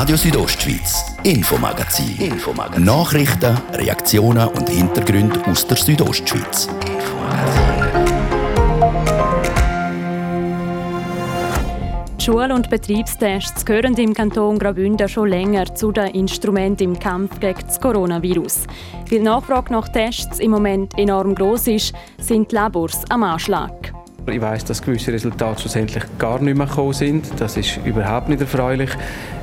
Radio Südostschweiz, Infomagazin. Infomagazin. Nachrichten, Reaktionen und Hintergründe aus der Südostschweiz. Schul- und Betriebstests gehören im Kanton Graubünden schon länger zu den Instrumenten im Kampf gegen das Coronavirus. Weil die Nachfrage nach Tests im Moment enorm groß ist, sind die Labors am Anschlag. Ich weiß, dass gewisse Resultate schlussendlich gar nicht mehr gekommen sind. Das ist überhaupt nicht erfreulich.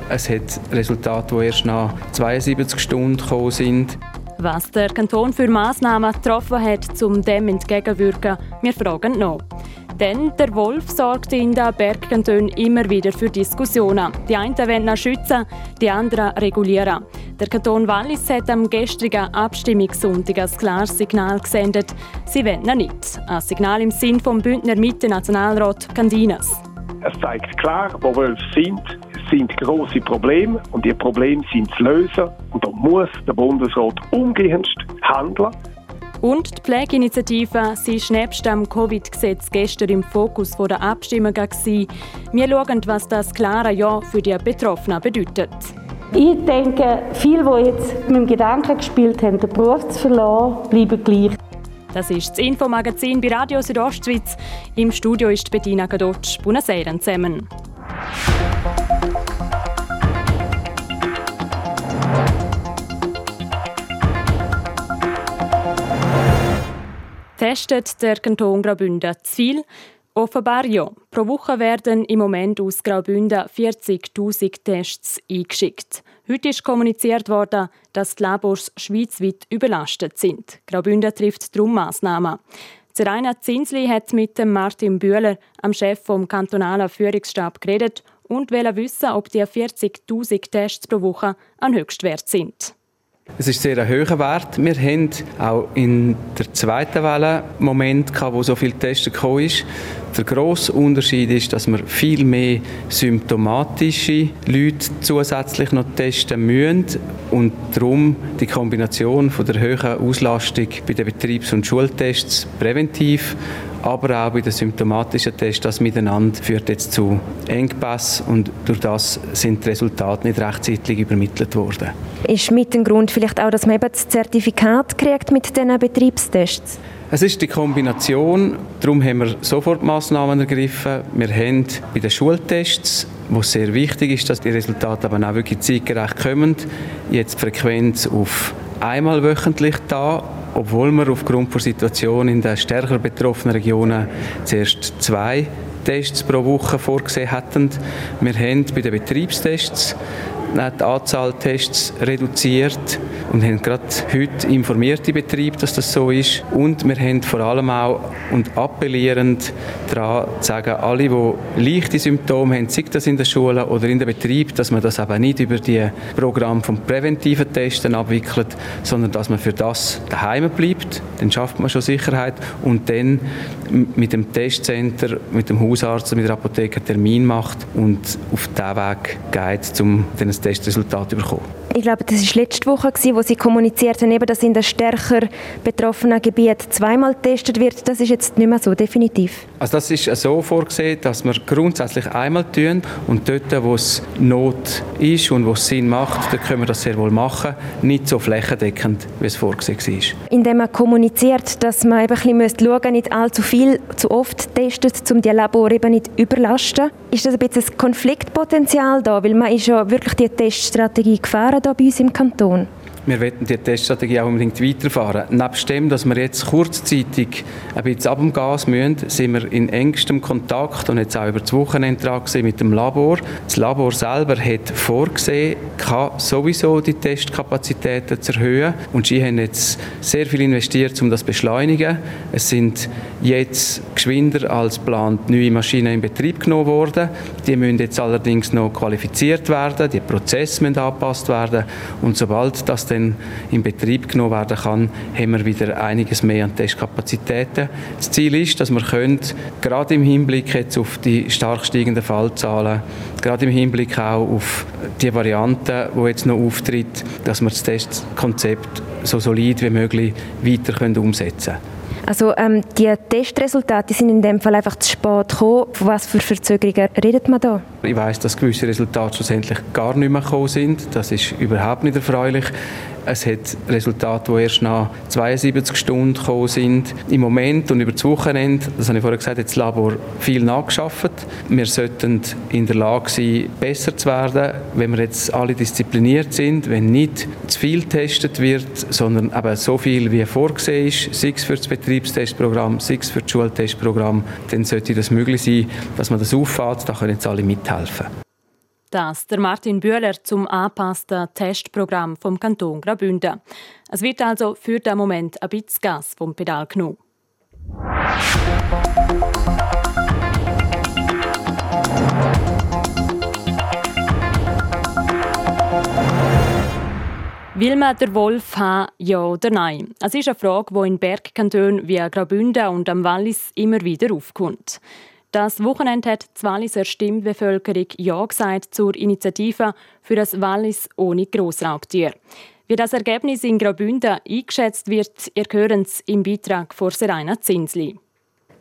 Es hat Resultate, die erst nach 72 Stunden gekommen sind. Was der Kanton für Massnahmen getroffen hat, um dem entgegenwirken, wir fragen noch. Denn der Wolf sorgt in den Bergkantonen immer wieder für Diskussionen. Die einen wollen ihn schützen, die anderen regulieren. Der Kanton Wallis hat am gestrigen Abstimmungssonntag ein klares Signal gesendet. Sie wollen ihn nicht. Ein Signal im Sinn vom Bündner Mitte-Nationalrat Candinas. Es zeigt klar, wo Wölfe sind. Es sind große Probleme und die Probleme sind zu lösen. Und da muss der Bundesrat umgehendst handeln. Und die Pflegeinitiative sie war nebst dem Covid-Gesetz gestern im Fokus der Abstimmung. Wir schauen, was das klare Ja für die Betroffenen bedeutet. Ich denke, viele, die jetzt mit dem Gedanken gespielt haben, den Beruf zu verlassen, bleiben gleich. Das ist das Infomagazin bei Radio Südostschweiz. Im Studio ist Bettina Gadotsch. Buonasera zusammen. Testet der Kanton Graubünden zu viel? Offenbar ja. Pro Woche werden im Moment aus Graubünden 40.000 Tests eingeschickt. Heute ist kommuniziert worden, dass die Labors schweizweit überlastet sind. Graubünden trifft darum Massnahmen. Zeraina Zinsli hat mit dem Martin Bühler, am Chef vom kantonalen Führungsstab, geredet und will wissen, ob die 40.000 Tests pro Woche ein Höchstwert sind. Es ist sehr ein hoher Wert. Wir haben auch in der zweiten Welle Moment gehabt, wo so viel Tests gekommen ist. Der grosse Unterschied ist, dass wir viel mehr symptomatische Leute zusätzlich noch testen müssen und darum die Kombination von der hohen Auslastung bei den Betriebs- und Schultests präventiv aber auch bei den symptomatischen Tests, das miteinander führt jetzt zu Engpässen und durch das sind die Resultate nicht rechtzeitig übermittelt worden. Ist mit dem Grund vielleicht auch, dass man eben das Zertifikat kriegt mit diesen Betriebstests? Es ist die Kombination, darum haben wir sofort Massnahmen ergriffen. Wir haben bei den Schultests, wo es sehr wichtig ist, dass die Resultate aber auch wirklich zeitgerecht kommen, jetzt die Frequenz auf einmal wöchentlich da obwohl wir aufgrund der Situation in den stärker betroffenen Regionen zuerst zwei Tests pro Woche vorgesehen hatten. Wir haben bei den Betriebstests die Anzahl Tests reduziert und haben gerade heute informiert die Betrieb, dass das so ist. Und wir haben vor allem auch und appellierend daran zu sagen, alle, die leichte Symptome haben, sei das in der Schule oder in der Betrieb, dass man das aber nicht über die Programm vom präventiven Testen abwickelt, sondern dass man für das daheim bleibt. Dann schafft man schon Sicherheit und dann mit dem Testcenter, mit dem Hausarzt, mit der Apotheke Termin macht und auf diesen Weg geht, um den Testresultat zu bekommen. Ich glaube, das war letzte Woche, wo Sie kommuniziert haben, dass in den stärker betroffenen Gebieten zweimal getestet wird. Das ist jetzt nicht mehr so, definitiv. Also das ist so vorgesehen, dass wir grundsätzlich einmal tun und dort, wo es Not ist und wo es Sinn macht, dort können wir das sehr wohl machen. Nicht so flächendeckend, wie es vorgesehen war. Indem man kommuniziert, dass man eben ein bisschen schauen nicht allzu viel, zu oft testet, um die Labore eben nicht überlasten. Ist das ein bisschen ein Konfliktpotenzial da? Weil man ist ja wirklich die Teststrategie gefahren da bei uns im Kanton wir wollen die Teststrategie auch unbedingt weiterfahren. Nebst dem, dass wir jetzt kurzzeitig ein bisschen ab dem Gas müssen, sind wir in engstem Kontakt und jetzt auch über das Wochenende mit dem Labor. Das Labor selber hat vorgesehen, kann sowieso die Testkapazitäten zu erhöhen und sie haben jetzt sehr viel investiert, um das zu beschleunigen. Es sind jetzt geschwinder als geplant neue Maschinen in Betrieb genommen worden. Die müssen jetzt allerdings noch qualifiziert werden, die Prozesse müssen angepasst werden und sobald das dann in Betrieb genommen werden kann, haben wir wieder einiges mehr an Testkapazitäten. Das Ziel ist, dass wir können, gerade im Hinblick jetzt auf die stark steigenden Fallzahlen, gerade im Hinblick auch auf die Variante, die jetzt noch auftritt, dass wir das Testkonzept so solid wie möglich weiter können umsetzen können. Also ähm, die Testresultate sind in dem Fall einfach zu spät gekommen. Von was für Verzögerungen redet man da? Ich weiß, dass gewisse Resultate schlussendlich gar nicht mehr gekommen sind. Das ist überhaupt nicht erfreulich. Es hat Resultate, die erst nach 72 Stunden gekommen sind. Im Moment und über das Wochenende, das habe ich vorher gesagt, hat das Labor viel nachgeschafft. Wir sollten in der Lage sein, besser zu werden, wenn wir jetzt alle diszipliniert sind, wenn nicht zu viel getestet wird, sondern eben so viel wie vorgesehen ist, sei es für das Betriebstestprogramm, sei es für das Schultestprogramm, dann sollte das möglich sein, dass man das auffährt. Da können jetzt alle mithelfen. Das der Martin Bühler zum angepassten Testprogramm vom Kanton Graubünden. Es wird also für den Moment ein bisschen Gas vom Pedal genommen. Will man den Wolf haben, ja oder nein? Es ist eine Frage, die in Bergkantonen wie Graubünden und am Wallis immer wieder aufkommt. Das Wochenende hat die Walliser Stimmbevölkerung Ja gesagt zur Initiative für das Wallis ohne Grossraubtier. Wie das Ergebnis in Graubünden eingeschätzt wird, ihr es im Beitrag von Serena Zinsli.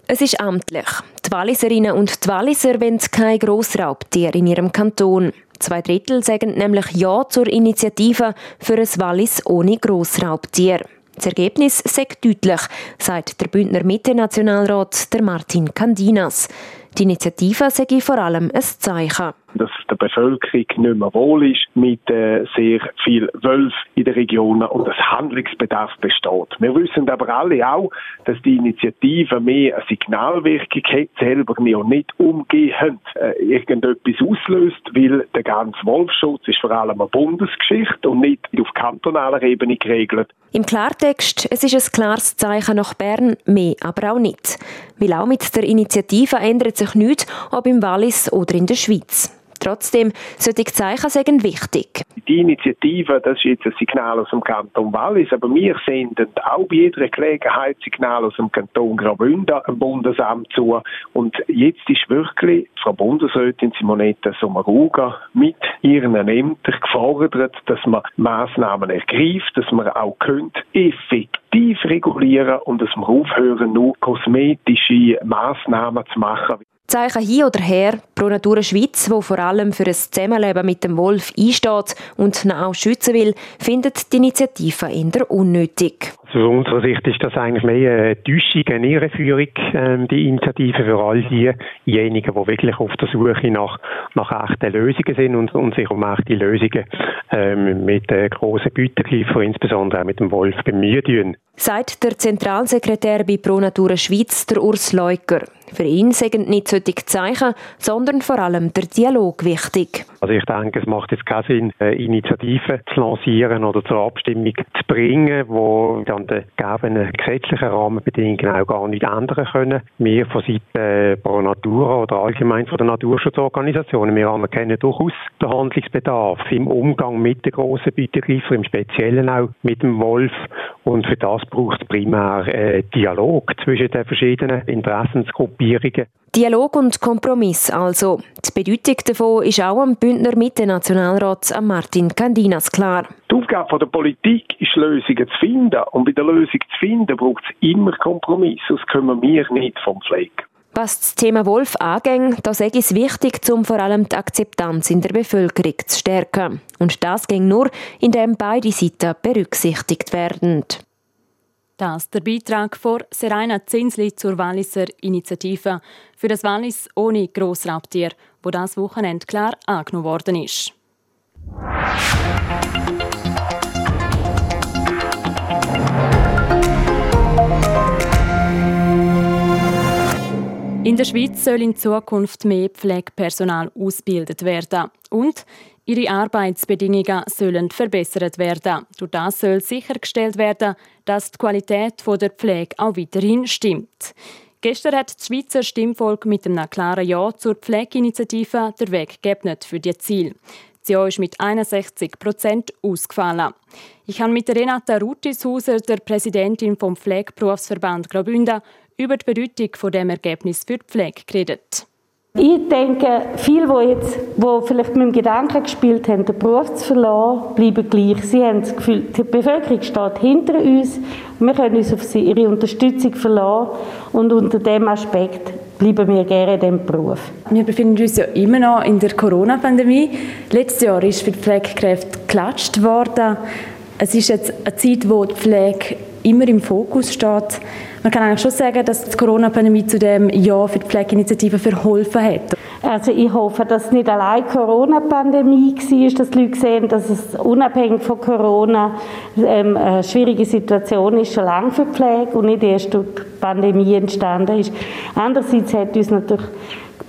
Es ist amtlich. Die Walliserinnen und die Walliser wollen kein Grossraubtier in ihrem Kanton. Zwei Drittel sagen nämlich Ja zur Initiative für ein Wallis ohne Grossraubtier. Das Ergebnis sagt deutlich, sagt der Bündner Mitte-Nationalrat Martin Candinas. Die Initiative sei vor allem ein Zeichen dass es der Bevölkerung nicht mehr wohl ist mit äh, sehr viel Wölfen in den Regionen und dass Handlungsbedarf besteht. Wir wissen aber alle auch, dass die Initiative mehr eine Signalwirkung hat, selber nicht umgehend äh, irgendetwas auslöst, weil der ganze Wolfschutz ist vor allem eine Bundesgeschichte und nicht auf kantonaler Ebene geregelt. Im Klartext, es ist ein klares Zeichen nach Bern, mehr aber auch nicht. Weil auch mit der Initiative ändert sich nichts, ob im Wallis oder in der Schweiz. Trotzdem, solche Zeichen sind wichtig. Die Initiative, das ist jetzt ein Signal aus dem Kanton Wallis, aber wir senden auch bei jeder Gelegenheit Signal aus dem Kanton Graubünden am Bundesamt zu. Und jetzt ist wirklich Frau Bundesrätin Simonetta Sommaruga mit ihren Ämtern gefordert, dass man Maßnahmen ergreift, dass man auch könnt effektiv regulieren und dass man aufhören, nur kosmetische Maßnahmen zu machen. Zeichen hin oder her, Pro Natura Schweiz, wo vor allem für ein Zusammenleben mit dem Wolf einsteht und ihn auch schützen will, findet die Initiative in der unnötig. Also aus unserer Sicht ist das eigentlich mehr eine Täuschung, eine Irreführung, ähm, die Initiative für all diejenigen, die wirklich auf der Suche nach, nach echten Lösungen sind und, und sich um echte Lösungen ähm, mit äh, grossen Gütergriffen, insbesondere auch mit dem Wolf, bemühen. Sagt der Zentralsekretär bei Pro Natura Schweiz, der Urs Leuker. Für ihn sind nicht solche Zeichen, sondern vor allem der Dialog wichtig. Also ich denke, es macht jetzt keinen Sinn, Initiativen zu lancieren oder zur Abstimmung zu bringen, wo dann die gegebenen gesetzlichen Rahmenbedingungen auch gar nicht ändern können. Wir von Seiten Pro Natura oder allgemein von den Naturschutzorganisationen, wir anerkennen durchaus den Handlungsbedarf im Umgang mit den grossen Bietergreifern, im Speziellen auch mit dem Wolf. Und für das braucht es primär äh, Dialog zwischen den verschiedenen Interessensgruppierungen. Dialog und Kompromiss also. Die Bedeutung davon ist auch am Bündner Mitte-Nationalrat Martin Candinas klar. Die Aufgabe der Politik ist, Lösungen zu finden. Und bei der Lösung zu finden braucht es immer Kompromiss. Sonst kommen wir nicht vom Fleck. Was das Thema Wolf angeht, da sage ich es wichtig, um vor allem die Akzeptanz in der Bevölkerung zu stärken. Und das ging nur, indem beide Seiten berücksichtigt werden. Das der Beitrag von Serena Zinsli zur Walliser Initiative für das Wallis ohne Grossraubtier, wo das Wochenende klar angenommen worden ist. In der Schweiz soll in Zukunft mehr Pflegepersonal ausgebildet werden und Ihre Arbeitsbedingungen sollen verbessert werden. Durch das soll sichergestellt werden, dass die Qualität der Pflege auch weiterhin stimmt. Gestern hat das Schweizer Stimmvolk mit einem klaren Ja zur Pflegeinitiative der Weg geebnet für die Ziel. Das Ja ist mit 61 Prozent ausgefallen. Ich habe mit Renata Rutishauser, der Präsidentin vom Pflegeberufsverband Graubünden, über die Bedeutung von dem Ergebnis für die Pflege geredet. Ich denke, viele, die jetzt, die vielleicht mit dem Gedanken gespielt haben, den Beruf zu verlassen, bleiben gleich. Sie haben das Gefühl, die Bevölkerung steht hinter uns. Wir können uns auf sie, ihre Unterstützung verlassen. Und unter dem Aspekt bleiben wir gerne in diesem Beruf. Wir befinden uns ja immer noch in der Corona-Pandemie. Letztes Jahr ist für die Pflegekräfte geklatscht worden. Es ist jetzt eine Zeit, wo die Pflege immer im Fokus steht. Man kann eigentlich schon sagen, dass die Corona-Pandemie zu dem Jahr für die Pflegeinitiative verholfen hat. Also ich hoffe, dass es nicht allein Corona-Pandemie war, dass die Leute sehen, dass es unabhängig von Corona ähm, eine schwierige Situation ist, schon lange für die Pflege und nicht erst durch die Pandemie entstanden ist. Andererseits hat uns natürlich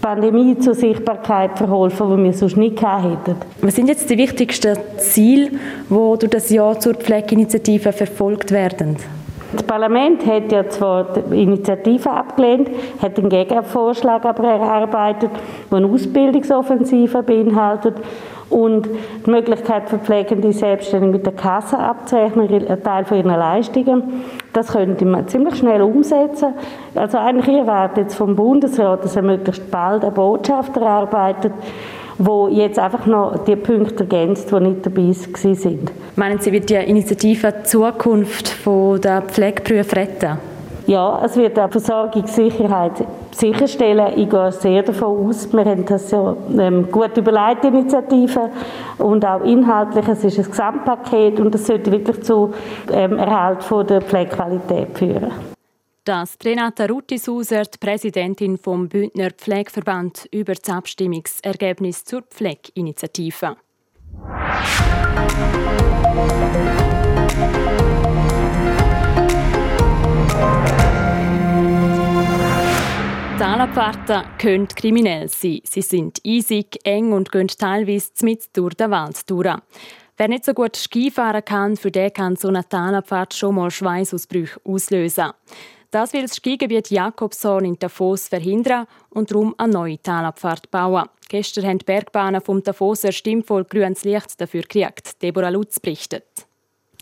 Pandemie zur Sichtbarkeit verholfen, die wir sonst nicht hätten. Was sind jetzt die wichtigsten Ziele, die durch das Jahr zur Pflegeinitiative verfolgt werden? Das Parlament hat ja zwar die Initiative abgelehnt, hat einen Gegenvorschlag aber erarbeitet, der eine Ausbildungsoffensive beinhaltet und die Möglichkeit für Pflegende selbstständig mit der Kasse abzurechnen, einen Teil von ihren Leistungen. Das könnte man ziemlich schnell umsetzen. Also eigentlich erwartet jetzt vom Bundesrat, dass er möglichst bald eine Botschaft erarbeitet, wo jetzt einfach noch die Punkte ergänzt, die nicht dabei sind. Meinen Sie, wird die Initiative die Zukunft der Pflegeberufe retten? Ja, es wird auch Versorgungssicherheit sicherstellen. Ich gehe sehr davon aus, wir haben das ja ähm, gut überlegt, Initiative und auch inhaltlich. Es ist ein Gesamtpaket und es sollte wirklich zu ähm, Erhalt von der Pflegequalität führen. Das Renata Ruttisuser, die Präsidentin vom Bündner Pflegeverband, über das Abstimmungsergebnis zur Pflegeinitiative. Zahnabfahrten können kriminell sein. Sie sind eisig, eng und gehen teilweise mit durch den Wald durch. Wer nicht so gut Skifahren kann, für den kann so eine Talabfahrt schon mal Schweißausbrüche auslösen. Das will das Skigebiet Jakobshorn in Davos verhindern und darum eine neue Talabfahrt bauen. Gestern haben die Bergbahnen vom Davoser Stimmvolk grünes Licht dafür gekriegt. Deborah Lutz berichtet.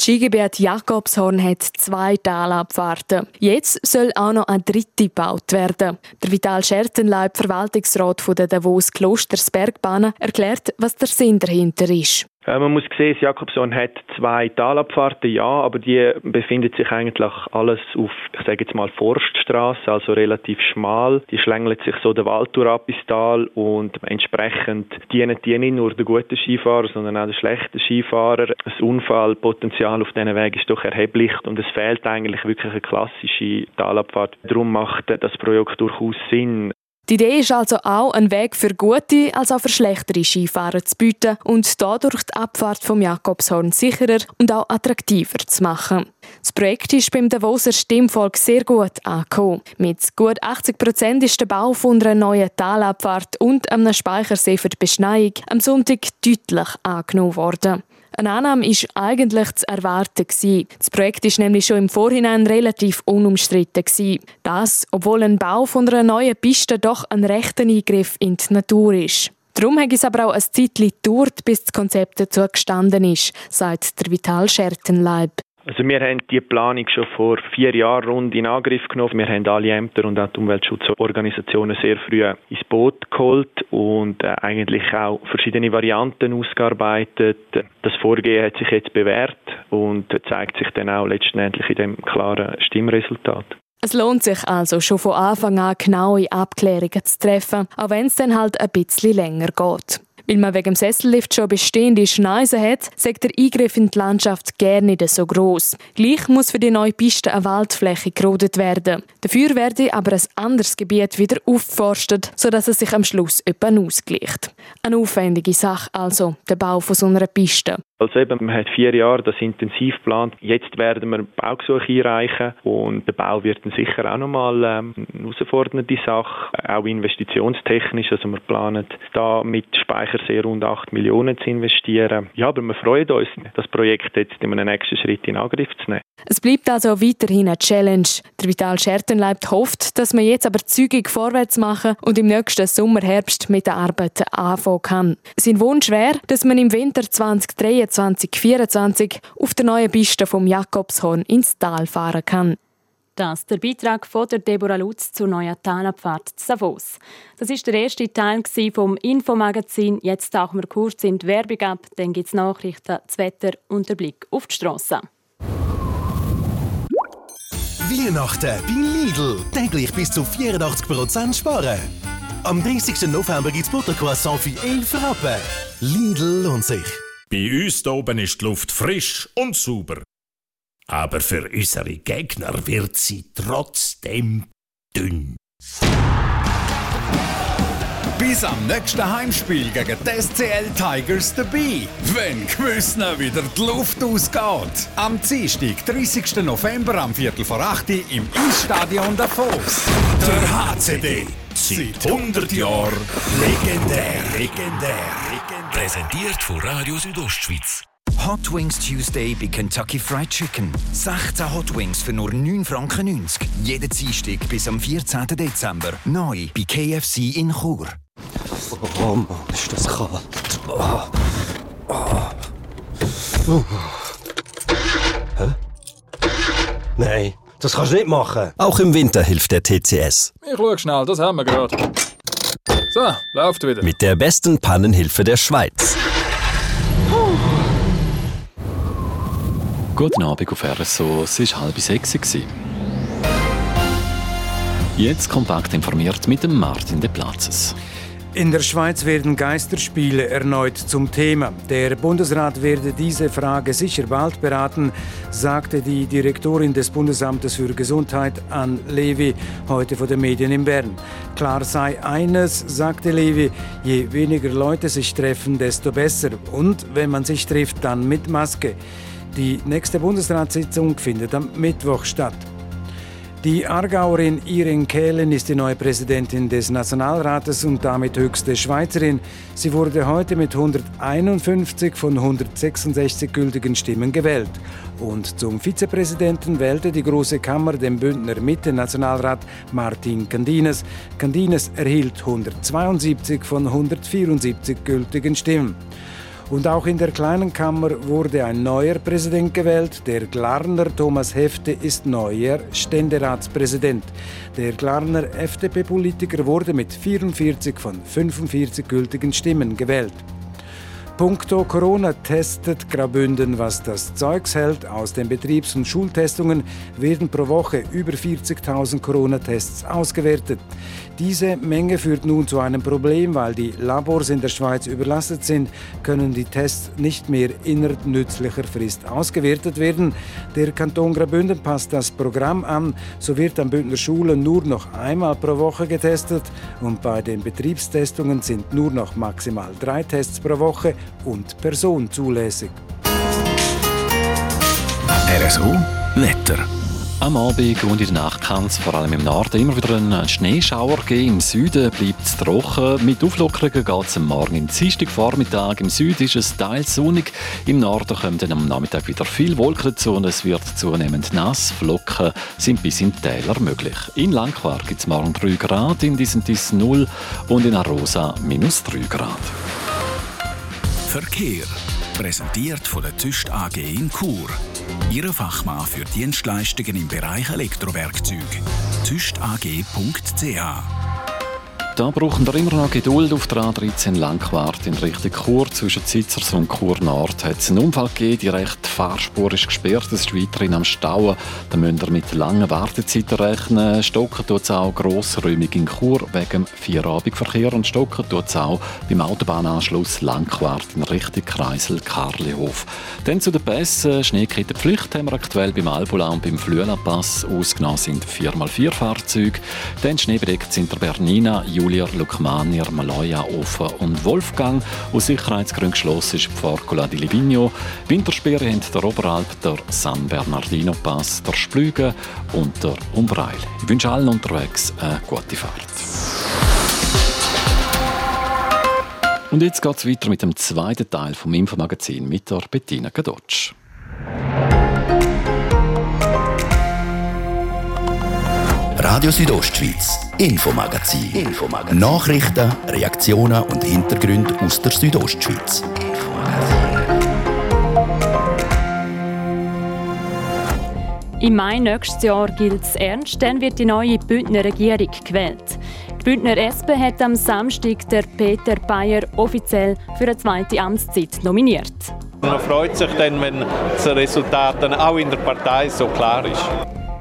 Skigebiet Jakobshorn hat zwei Talabfahrten. Jetzt soll auch noch eine dritte gebaut werden. Der Vital Schertenleib, Verwaltungsrat der Davos Klosters Bergbahnen, erklärt, was der Sinn dahinter ist. Äh, man muss sehen, das Jakobson hat zwei Talabfahrten, ja, aber die befindet sich eigentlich alles auf, ich sage jetzt mal, Forststraße, also relativ schmal. Die schlängelt sich so den Wald durch ab ins Tal und entsprechend dienen die nicht nur den guten Skifahrer, sondern auch den schlechten Skifahrer. Das Unfallpotenzial auf diesen Weg ist doch erheblich und es fehlt eigentlich wirklich eine klassische Talabfahrt. Darum macht das Projekt durchaus Sinn. Die Idee ist also auch, einen Weg für gute als auch für schlechtere Skifahrer zu bieten und dadurch die Abfahrt vom Jakobshorn sicherer und auch attraktiver zu machen. Das Projekt ist beim Davoser Stimmvolk sehr gut angekommen. Mit gut 80 Prozent ist der Bau von einer neuen Talabfahrt und einem Speichersee für die Beschneiung am Sonntag deutlich angenommen worden. Eine Annahme war eigentlich zu erwarten. Das Projekt war nämlich schon im Vorhinein relativ unumstritten. Das, obwohl ein Bau von einer neuen Piste doch ein rechter Eingriff in die Natur ist. Darum hat es aber auch ein Zeitchen gedauert, bis das Konzept dazu gestanden ist, sagt der Vital Schertenleib. Also wir haben die Planung schon vor vier Jahren rund in Angriff genommen. Wir haben alle Ämter und auch die Umweltschutzorganisationen sehr früh ins Boot geholt und äh, eigentlich auch verschiedene Varianten ausgearbeitet. Das Vorgehen hat sich jetzt bewährt und zeigt sich dann auch letztendlich in dem klaren Stimmresultat. Es lohnt sich also schon von Anfang an genaue Abklärungen zu treffen, auch wenn es dann halt ein bisschen länger geht. Weil man wegen dem Sessellift schon bestehende Schneisen hat, sagt der Eingriff in die Landschaft gerne nicht so groß. Gleich muss für die neue Piste eine Waldfläche gerodet werden. Dafür werde aber ein anderes Gebiet wieder aufgeforstet, sodass es sich am Schluss etwa ausgleicht. Eine aufwendige Sache also, der Bau von so einer Piste. Also eben, man hat vier Jahre das intensiv geplant. Jetzt werden wir Baugesuche einreichen und der Bau wird dann sicher auch nochmal ähm, eine herausfordernde Sache, auch investitionstechnisch. Also wir planen da mit Speichersee rund 8 Millionen zu investieren. Ja, aber wir freuen uns, das Projekt jetzt in einem nächsten Schritt in Angriff zu nehmen. Es bleibt also weiterhin eine Challenge. Der Vital Schertenleib hofft, dass man jetzt aber zügig vorwärts machen und im nächsten Sommer, Herbst mit der Arbeit anfangen kann. Sein Wunsch wäre, dass man im Winter 2023-2024 auf der neuen Piste vom Jakobshorn ins Tal fahren kann. Das ist der Beitrag von der Deborah Lutz zur neuen Talabfahrt zu Davos. Das ist der erste Teil vom Infomagazin. Jetzt tauchen wir kurz in die Werbung ab, dann gibt es Nachrichten, das Wetter und der Blick auf die Straße. Weihnachten bei Lidl. Täglich bis zu 84% sparen. Am 30. November gibt es Buttercroissant für 11 Rappen. Lidl lohnt sich. Bei uns hier oben ist die Luft frisch und sauber. Aber für unsere Gegner wird sie trotzdem dünn. Bis am nächsten Heimspiel gegen die SCL Tigers dabei, wenn Gewissner wieder die Luft ausgeht. Am Dienstag, 30. November am Viertel vor 8 Uhr im Eisstadion Davos. Der HCD. Seit 100 Jahren legendär. Legendär. Präsentiert von Radio Südostschweiz. Hot Wings Tuesday bei Kentucky Fried Chicken. 16 Hot Wings für nur 9,90 Franken. Jeden Dienstag bis am 14. Dezember. Neu bei KFC in Chur. Oh Mann, ist das kalt. Oh. Oh. Hä? Nein, das kannst du nicht machen. Auch im Winter hilft der TCS. Ich schau schnell, das haben wir gerade. So, läuft wieder. Mit der besten Pannenhilfe der Schweiz. Guten Abend auf RSO, es war halb sechs. Jetzt kompakt informiert mit dem Martin de Platzes. In der Schweiz werden Geisterspiele erneut zum Thema. Der Bundesrat werde diese Frage sicher bald beraten, sagte die Direktorin des Bundesamtes für Gesundheit Ann Levi heute vor den Medien in Bern. Klar sei eines, sagte Levi, je weniger Leute sich treffen, desto besser. Und wenn man sich trifft, dann mit Maske. Die nächste Bundesratssitzung findet am Mittwoch statt. Die Aargauerin Irene Kehlen ist die neue Präsidentin des Nationalrates und damit höchste Schweizerin. Sie wurde heute mit 151 von 166 gültigen Stimmen gewählt. Und zum Vizepräsidenten wählte die Große Kammer den Bündner Mitte-Nationalrat Martin Candines. Candines erhielt 172 von 174 gültigen Stimmen. Und auch in der kleinen Kammer wurde ein neuer Präsident gewählt. Der Glarner Thomas Hefte ist neuer Ständeratspräsident. Der Glarner FDP-Politiker wurde mit 44 von 45 gültigen Stimmen gewählt. Punkto Corona testet Graubünden, was das Zeugs hält. Aus den Betriebs- und Schultestungen werden pro Woche über 40.000 Corona-Tests ausgewertet. Diese Menge führt nun zu einem Problem, weil die Labors in der Schweiz überlastet sind, können die Tests nicht mehr innerhalb nützlicher Frist ausgewertet werden. Der Kanton Graubünden passt das Programm an, so wird an Bündner Schulen nur noch einmal pro Woche getestet und bei den Betriebstestungen sind nur noch maximal drei Tests pro Woche und Person zulässig. RSO Wetter. Am Abend und in der Nacht kann es vor allem im Norden immer wieder einen Schneeschauer geben. Im Süden bleibt es trocken. Mit Auflockerungen geht es am Morgen. Im Dienstagvormittag im Süden ist es teils sonnig. Im Norden kommen dann am Nachmittag wieder viel Wolken dazu und es wird zunehmend nass. Flocken sind bis in Täler möglich. In Langquart gibt es morgen 3 Grad, in Disentis 0 und in Arosa minus 3 Grad. Verkehr. Präsentiert von der Tüst AG in Chur. Ihre Fachmann für Dienstleistungen im Bereich Elektrowerkzeug. tüstag.ch Da brauchen wir immer noch Geduld auf der A13 Langquart in Richtung Chur. Zwischen Zitzers und Chur Nord hat es einen Unfall gegeben. Die rechte Fahrspur ist gesperrt. Es ist weiterhin am Stauen. Da müsst ihr mit langen Wartezeiten rechnen. Stocken tut es auch grossräumig in Chur wegen Vierabendverkehr. Und Stocken tut es auch beim Autobahnanschluss Langquart in Richtung Kreisel Karlihof. Dann zu den Pässen. Schneekettenpflicht haben wir aktuell beim Albula und beim Flüela-Pass. Ausgenommen sind 4x4-Fahrzeuge. Dann schneebedeckt sind der Bernina, Julia, Lukmanier, Maloja, Ofen und Wolfgang. Aus Sicherheitsgründen geschlossen ist die Forcola di Livigno. Wintersperre haben der Oberalp, der San Bernardino Pass, der Splüge und der Umbreil. Ich wünsche allen unterwegs eine gute Fahrt. Und jetzt geht es weiter mit dem zweiten Teil vom Infomagazin mit der Bettina Gadotsch. Radio Südostschweiz, Infomagazin. Infomagazin. Nachrichten, Reaktionen und Hintergründe aus der Südostschweiz. Im Mai nächstes Jahr gilt es ernst, dann wird die neue Bündner Regierung gewählt. Die Bündner SP hat am Samstag der Peter Bayer offiziell für eine zweite Amtszeit nominiert. Man freut sich dann, wenn das Resultat dann auch in der Partei so klar ist.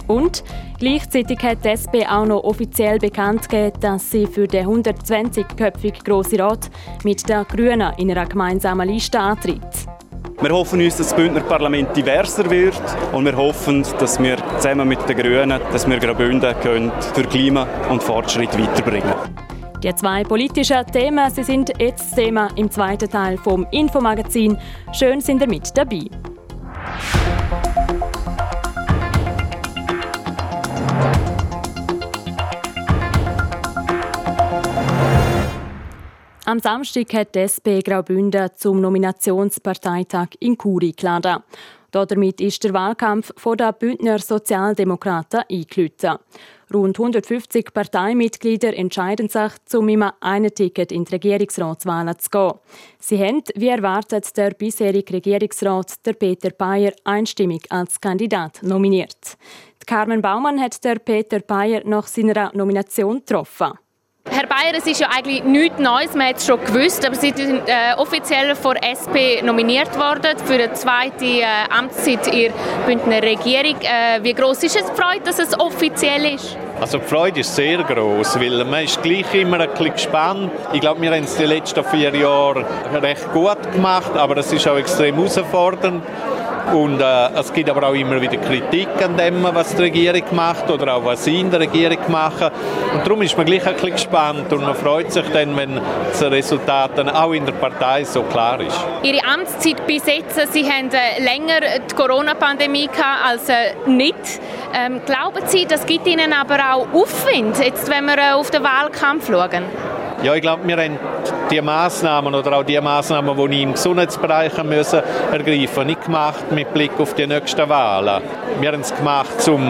Und gleichzeitig hat die SP auch noch offiziell bekannt gegeben, dass sie für den 120-köpfigen Grossen Rat mit den Grünen in einer gemeinsamen Liste antritt. Wir hoffen uns, dass das Bündner Parlament diverser wird und wir hoffen, dass wir zusammen mit den Grünen, dass wir Graubünden können für Klima und Fortschritt weiterbringen. Die zwei politischen Themen sie sind jetzt Thema im zweiten Teil vom Infomagazin. Schön sind ihr mit dabei. Am Samstag hat die SP Graubünden zum Nominationsparteitag in Kuri geladen. Damit ist der Wahlkampf der Bündner Sozialdemokraten eingeläutet. Rund 150 Parteimitglieder entscheiden sich, um immer ein Ticket in die Regierungsratswahlen zu gehen. Sie haben, wie erwartet, der bisherige Regierungsrat, der Peter Bayer, einstimmig als Kandidat nominiert. Carmen Baumann hat der Peter Bayer nach seiner Nomination getroffen. Herr Bayer, es ist ja eigentlich nichts Neues, man hat es schon gewusst, aber Sie sind äh, offiziell vor SP nominiert worden für eine zweite äh, Amtszeit in der Bündner Regierung. Äh, wie groß ist es die Freude, dass es offiziell ist? Also die Freude ist sehr groß, weil man ist gleich immer ein bisschen gespannt. Ich glaube, wir haben es die letzten vier Jahre recht gut gemacht, aber es ist auch extrem herausfordernd. Und äh, es gibt aber auch immer wieder Kritik an dem, was die Regierung macht oder auch was sie in der Regierung machen. Und darum ist man gleich ein bisschen gespannt und man freut sich dann, wenn das Resultat dann auch in der Partei so klar ist. Ihre Amtszeit bis jetzt, Sie haben äh, länger die Corona-Pandemie als äh, nicht. Ähm, glauben Sie, das gibt Ihnen aber auch Aufwind, jetzt, wenn wir äh, auf den Wahlkampf schauen? Ja, ich glaube, wir haben die Maßnahmen oder auch die Maßnahmen, die ich im Gesundheitsbereich müssen ergreifen nicht gemacht mit Blick auf die nächsten Wahlen. Wir haben es gemacht, um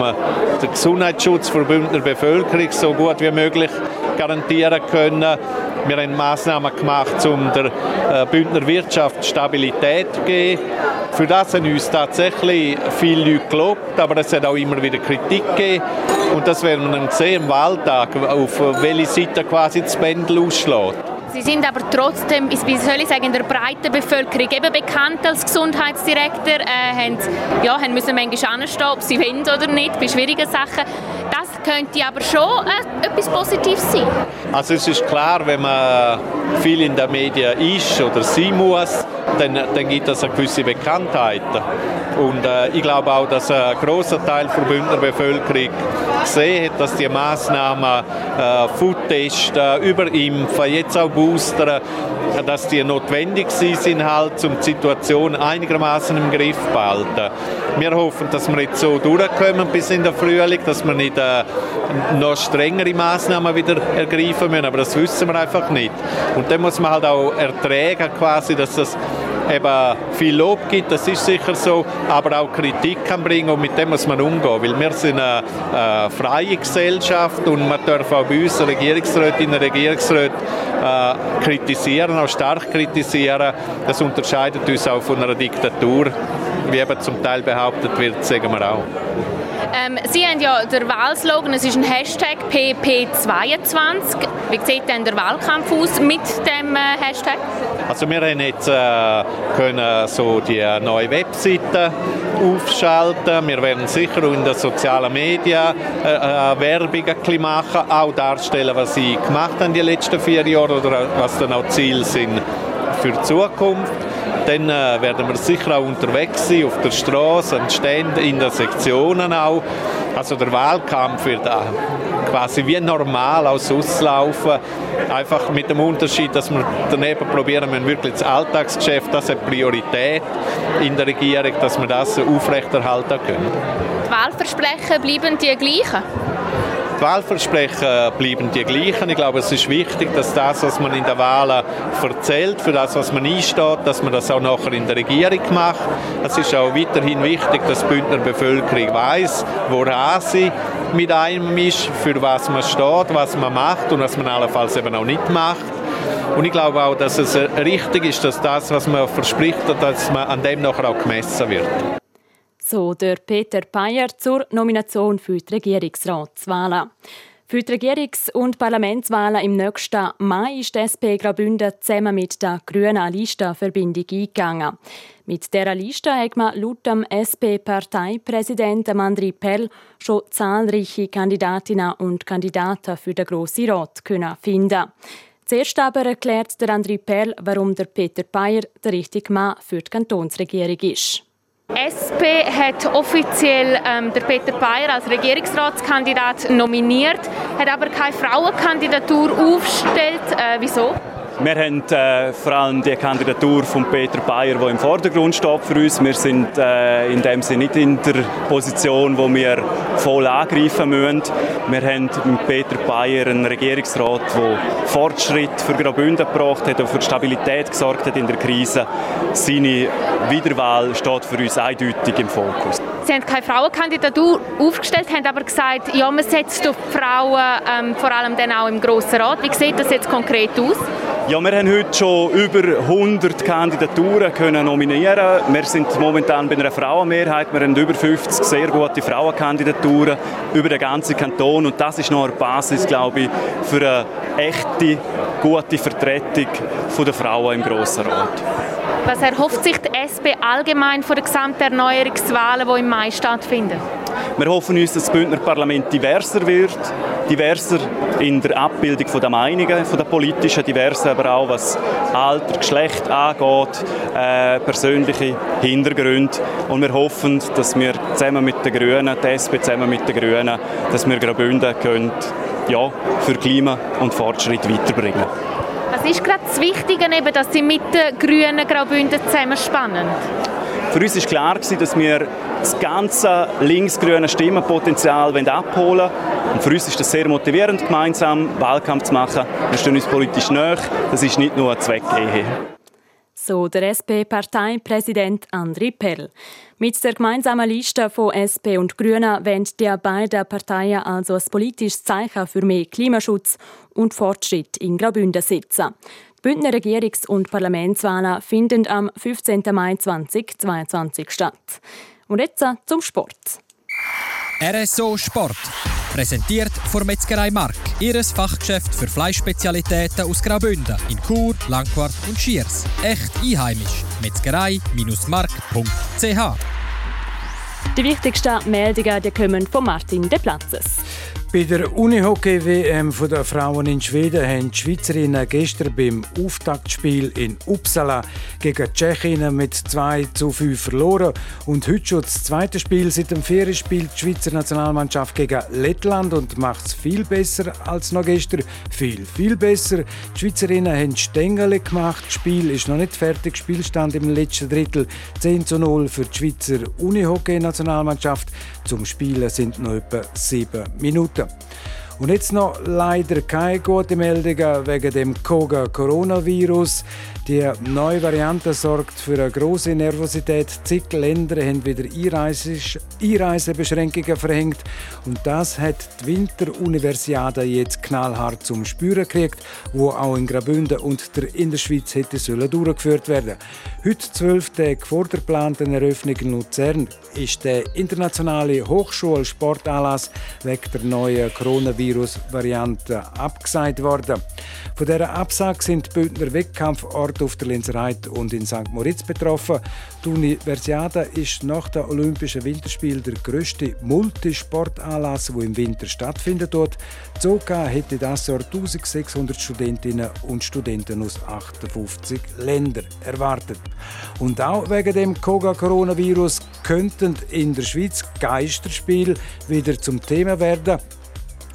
den Gesundheitsschutz der Bündner Bevölkerung so gut wie möglich garantieren können. Wir haben Maßnahmen gemacht, um der äh, Bündner Wirtschaft Stabilität zu geben. Für das haben uns tatsächlich viele Leute gelobt, aber es hat auch immer wieder Kritik gegeben. Und das werden wir dann sehen im Wahltag, auf welche Seite quasi das Pendel ausschlägt. Sie sind aber trotzdem, wie soll ich sagen, in der breiten Bevölkerung eben bekannt als Gesundheitsdirektor, äh, haben, ja, haben müssen manchmal anstehen, ob sie wollen oder nicht, bei schwierigen Sachen. Das könnte aber schon äh, etwas Positives sein. Also es ist klar, wenn man viel in den Medien ist oder sein muss, dann, dann gibt es eine gewisse Bekanntheit. Und äh, ich glaube auch, dass ein großer Teil der Bündner Bevölkerung gesehen hat, dass die Massnahmen äh, Foodtest, äh, Überimpfen, jetzt auch Boostern, dass die notwendig sind, halt, um die Situation einigermaßen im Griff zu behalten. Wir hoffen, dass wir jetzt so durchkommen bis in den Frühling, dass wir nicht äh, noch strengere Maßnahmen wieder ergreifen müssen, aber das wissen wir einfach nicht. Und dann muss man halt auch erträgen, quasi, dass das eben viel Lob gibt, das ist sicher so, aber auch Kritik kann bringen und mit dem muss man umgehen, weil wir sind eine, eine freie Gesellschaft und man darf auch bei uns Regierungsrätinnen und Regierungsräte äh, kritisieren, auch stark kritisieren. Das unterscheidet uns auch von einer Diktatur, wie eben zum Teil behauptet wird, sagen wir auch. Ähm, Sie haben ja der Wahlslogan, es ist ein Hashtag PP22. Wie sieht denn der Wahlkampf aus mit dem äh, Hashtag? Also wir haben jetzt äh, können so die neue Webseite aufschalten. Wir werden sicher in den sozialen Medien äh, äh, Werbung machen, auch darstellen, was sie gemacht haben die letzten vier Jahre oder was dann auch Ziele sind für die Zukunft. Dann äh, werden wir sicher auch unterwegs sein, auf der Straße, an Ständen, in den Sektionen auch. Also der Wahlkampf wird äh, quasi wie normal aus auslaufen. Einfach mit dem Unterschied, dass wir daneben probieren, wir wirklich das Alltagsgeschäft, das hat Priorität in der Regierung, dass wir das aufrechterhalten können. Die Wahlversprechen bleiben die gleichen? Wahlversprechen bleiben die gleichen. Ich glaube, es ist wichtig, dass das, was man in den Wahlen erzählt, für das, was man einsteht, dass man das auch nachher in der Regierung macht. Es ist auch weiterhin wichtig, dass die Bündner Bevölkerung weiß, woran sie mit einem ist, für was man steht, was man macht und was man allenfalls eben auch nicht macht. Und ich glaube auch, dass es richtig ist, dass das, was man verspricht, dass man an dem nachher auch gemessen wird. So der Peter Payer zur Nomination für die Regierungsratswahlen. Für die Regierungs- und Parlamentswahlen im nächsten Mai ist die SP Graubünden zusammen mit der grünen Listenverbindung eingegangen. Mit dieser Liste hat man laut dem SP-Parteipräsidenten Andri Pell schon zahlreiche Kandidatinnen und Kandidaten für den Grossen Rat finden Zuerst aber erklärt der Andri Perl, warum der Peter Bayer der richtige Mann für die Kantonsregierung ist. SP hat offiziell ähm, der Peter Bayer als Regierungsratskandidat nominiert, hat aber keine Frauenkandidatur aufgestellt. Äh, wieso? Wir haben äh, vor allem die Kandidatur von Peter Bayer, die im Vordergrund steht für uns. Wir sind äh, in dem Sinne nicht in der Position, wo wir voll angreifen müssen. Wir haben mit Peter Bayer einen Regierungsrat, der Fortschritt für Graubünden gebracht hat und für Stabilität gesorgt hat in der Krise. Seine Wiederwahl steht für uns eindeutig im Fokus. Sie haben keine Frauenkandidatur aufgestellt, haben aber gesagt, ja, man setzt auf Frauen ähm, vor allem dann auch im Grossen Rat. Wie sieht das jetzt konkret aus? Ja, wir haben heute schon über 100 Kandidaturen können nominieren. Wir sind momentan bei einer Frauenmehrheit. Wir haben über 50 sehr gute Frauenkandidaturen über den ganzen Kanton und das ist noch eine Basis, glaube ich, für eine echte, gute Vertretung der Frauen im Grossen Rat. Was erhofft sich die SP allgemein von den Gesamterneuerungswahlen, die im Mai stattfinden? Wir hoffen uns, dass das Bündner Parlament diverser wird, diverser in der Abbildung der Meinungen, von der politischen, diverser aber auch was Alter, Geschlecht angeht, äh, persönliche Hintergründe. Und wir hoffen, dass wir zusammen mit den Grünen, die SP zusammen mit den Grünen, dass wir Graubünden können, ja, für Klima und Fortschritt weiterbringen. Was ist gerade das Wichtige, eben, dass Sie mit den Grünen Graubünden zusammenspannen? Für uns war klar, dass wir das ganze linksgrüne Stimmenpotenzial abholen wollen. Und für uns ist das sehr motivierend, gemeinsam Wahlkampf zu machen. Wir stehen uns politisch nahe. Das ist nicht nur eine Zweckehe. So der SP-Parteipräsident Andri Perl. Mit der gemeinsamen Liste von SP und Grünen wollen die beiden Parteien also ein politisches Zeichen für mehr Klimaschutz und Fortschritt in Graubünden setzen. Die Bündner Regierungs- und Parlamentswahlen finden am 15. Mai 2022 statt. Und jetzt zum Sport. RSO Sport. Präsentiert von Metzgerei Mark. Ihres Fachgeschäft für Fleischspezialitäten aus Graubünden in Chur, Langquart und Schiers. Echt einheimisch. Metzgerei-mark.ch Die wichtigsten Meldungen die kommen von Martin De Platzes. Bei der Unihockey-WM der Frauen in Schweden haben die Schweizerinnen gestern beim Auftaktspiel in Uppsala gegen die Tschechinnen mit 2 zu 5 verloren. Und heute schon das zweite Spiel seit dem Ferien spielt die Schweizer Nationalmannschaft gegen Lettland und macht es viel besser als noch gestern. Viel, viel besser. Die Schweizerinnen haben Stängel gemacht. Das Spiel ist noch nicht fertig. Spielstand im letzten Drittel 10 zu 0 für die Schweizer Unihockey-Nationalmannschaft. Zum Spielen sind noch etwa sieben Minuten. Und jetzt noch leider keine guten Meldungen wegen dem Koga-Coronavirus. Die neue Variante sorgt für eine große Nervosität. Zig Länder haben wieder Einreisebeschränkungen verhängt. Und das hat die Winteruniversiade jetzt knallhart zum Spüren gekriegt, wo auch in Graubünden und der in der Schweiz hätte sollen durchgeführt werden. Heute, zwölf Tage vor der geplanten Eröffnung in Luzern, ist der internationale Hochschulsportanlass wegen der neuen Coronavirus-Variante abgesagt worden. Von dieser Absage sind Bündner Wettkampforte auf der Linsereit und in St. Moritz betroffen. Die Universiade ist nach den Olympischen Winterspielen der grösste Multisportanlass, der im Winter stattfindet. Zoga hätte das Jahr 1600 Studentinnen und Studenten aus 58 Ländern erwartet. Und auch wegen dem Koga-Coronavirus könnten in der Schweiz Geisterspiele wieder zum Thema werden.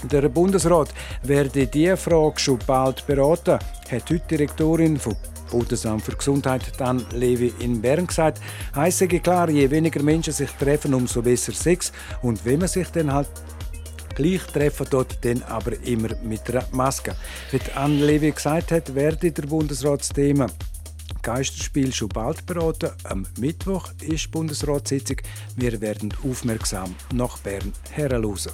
Der Bundesrat werde diese Frage schon bald beraten, hat heute die Direktorin von Bundesamt für Gesundheit Dan Levi in Bern gesagt. Heißt klar, je weniger Menschen sich treffen, umso besser Sex. Und wenn man sich dann halt gleich treffen dort, dann aber immer mit einer Maske. Wie Anne Levi gesagt hat, werde der Bundesratsthema Geisterspiel schon bald beraten. Am Mittwoch ist Bundesratssitzung. Wir werden aufmerksam nach Bern herlosen.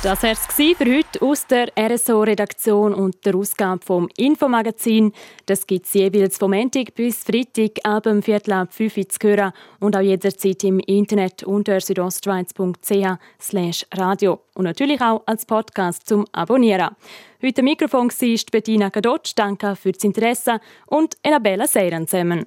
Das war es für heute aus der RSO-Redaktion und der Ausgabe vom Infomagazin. Das gibt es jeweils vom Montag bis Freitag ab dem Viertel ab 5 Uhr zu hören und auch jederzeit im Internet unter südostschweiz.ch radio und natürlich auch als Podcast zum Abonnieren. Heute am Mikrofon war Bettina Gadotsch. Danke für das Interesse und eine bella Sera zusammen.